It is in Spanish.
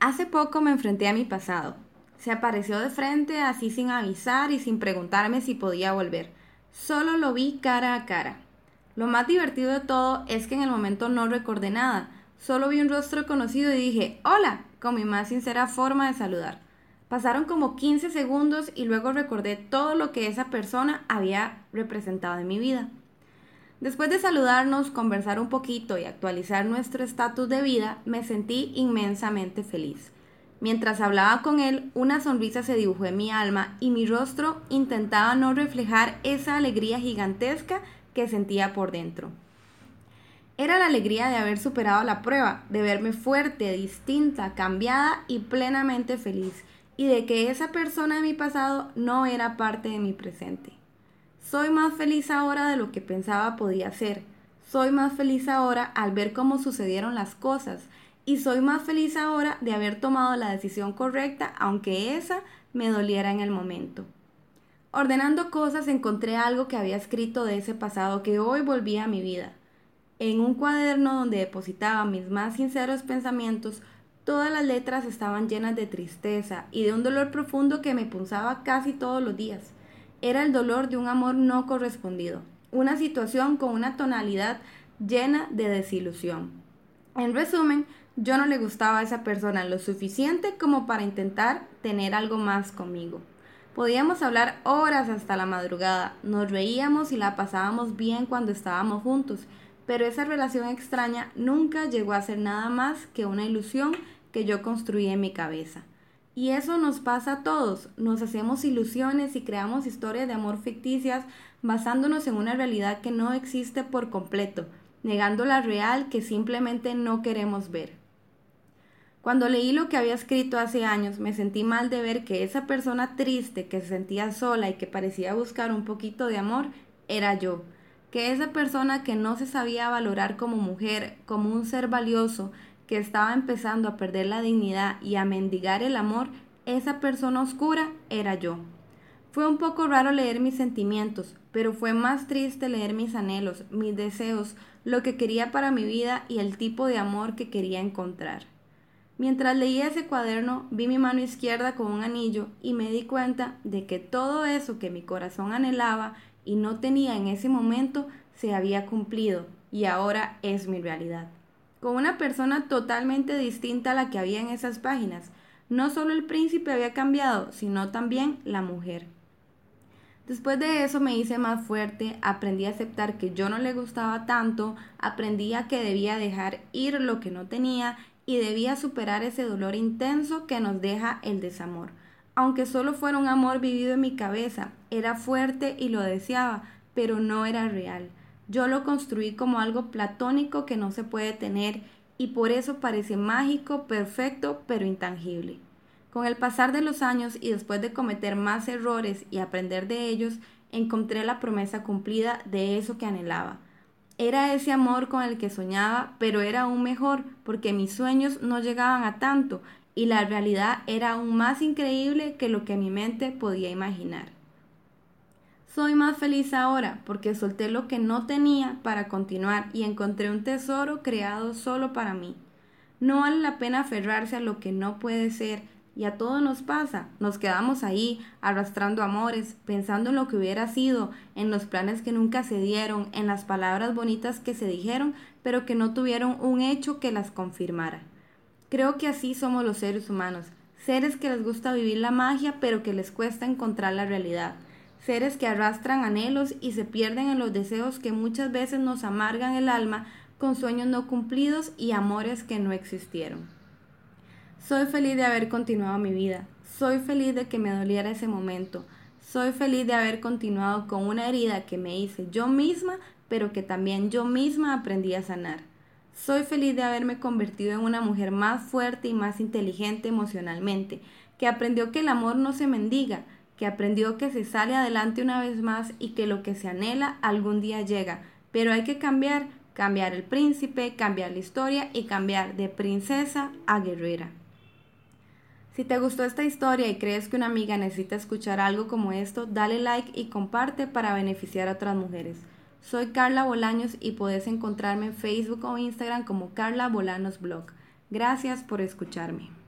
Hace poco me enfrenté a mi pasado. Se apareció de frente así sin avisar y sin preguntarme si podía volver. Solo lo vi cara a cara. Lo más divertido de todo es que en el momento no recordé nada. Solo vi un rostro conocido y dije, hola, con mi más sincera forma de saludar. Pasaron como 15 segundos y luego recordé todo lo que esa persona había representado en mi vida. Después de saludarnos, conversar un poquito y actualizar nuestro estatus de vida, me sentí inmensamente feliz. Mientras hablaba con él, una sonrisa se dibujó en mi alma y mi rostro intentaba no reflejar esa alegría gigantesca que sentía por dentro. Era la alegría de haber superado la prueba, de verme fuerte, distinta, cambiada y plenamente feliz, y de que esa persona de mi pasado no era parte de mi presente. Soy más feliz ahora de lo que pensaba podía ser. Soy más feliz ahora al ver cómo sucedieron las cosas. Y soy más feliz ahora de haber tomado la decisión correcta, aunque esa me doliera en el momento. Ordenando cosas encontré algo que había escrito de ese pasado que hoy volvía a mi vida. En un cuaderno donde depositaba mis más sinceros pensamientos, todas las letras estaban llenas de tristeza y de un dolor profundo que me punzaba casi todos los días era el dolor de un amor no correspondido, una situación con una tonalidad llena de desilusión. En resumen, yo no le gustaba a esa persona lo suficiente como para intentar tener algo más conmigo. Podíamos hablar horas hasta la madrugada, nos reíamos y la pasábamos bien cuando estábamos juntos, pero esa relación extraña nunca llegó a ser nada más que una ilusión que yo construí en mi cabeza. Y eso nos pasa a todos. Nos hacemos ilusiones y creamos historias de amor ficticias basándonos en una realidad que no existe por completo, negando la real que simplemente no queremos ver. Cuando leí lo que había escrito hace años, me sentí mal de ver que esa persona triste, que se sentía sola y que parecía buscar un poquito de amor, era yo. Que esa persona que no se sabía valorar como mujer, como un ser valioso, que estaba empezando a perder la dignidad y a mendigar el amor, esa persona oscura era yo. Fue un poco raro leer mis sentimientos, pero fue más triste leer mis anhelos, mis deseos, lo que quería para mi vida y el tipo de amor que quería encontrar. Mientras leía ese cuaderno, vi mi mano izquierda con un anillo y me di cuenta de que todo eso que mi corazón anhelaba y no tenía en ese momento se había cumplido y ahora es mi realidad con una persona totalmente distinta a la que había en esas páginas. No solo el príncipe había cambiado, sino también la mujer. Después de eso me hice más fuerte, aprendí a aceptar que yo no le gustaba tanto, aprendí a que debía dejar ir lo que no tenía y debía superar ese dolor intenso que nos deja el desamor. Aunque solo fuera un amor vivido en mi cabeza, era fuerte y lo deseaba, pero no era real. Yo lo construí como algo platónico que no se puede tener y por eso parece mágico, perfecto, pero intangible. Con el pasar de los años y después de cometer más errores y aprender de ellos, encontré la promesa cumplida de eso que anhelaba. Era ese amor con el que soñaba, pero era aún mejor porque mis sueños no llegaban a tanto y la realidad era aún más increíble que lo que mi mente podía imaginar. Soy más feliz ahora porque solté lo que no tenía para continuar y encontré un tesoro creado solo para mí. No vale la pena aferrarse a lo que no puede ser y a todo nos pasa. Nos quedamos ahí arrastrando amores, pensando en lo que hubiera sido, en los planes que nunca se dieron, en las palabras bonitas que se dijeron, pero que no tuvieron un hecho que las confirmara. Creo que así somos los seres humanos, seres que les gusta vivir la magia, pero que les cuesta encontrar la realidad seres que arrastran anhelos y se pierden en los deseos que muchas veces nos amargan el alma con sueños no cumplidos y amores que no existieron. Soy feliz de haber continuado mi vida, soy feliz de que me doliera ese momento, soy feliz de haber continuado con una herida que me hice yo misma, pero que también yo misma aprendí a sanar. Soy feliz de haberme convertido en una mujer más fuerte y más inteligente emocionalmente, que aprendió que el amor no se mendiga, que aprendió que se sale adelante una vez más y que lo que se anhela algún día llega. Pero hay que cambiar, cambiar el príncipe, cambiar la historia y cambiar de princesa a guerrera. Si te gustó esta historia y crees que una amiga necesita escuchar algo como esto, dale like y comparte para beneficiar a otras mujeres. Soy Carla Bolaños y puedes encontrarme en Facebook o Instagram como Carla Bolanos Blog. Gracias por escucharme.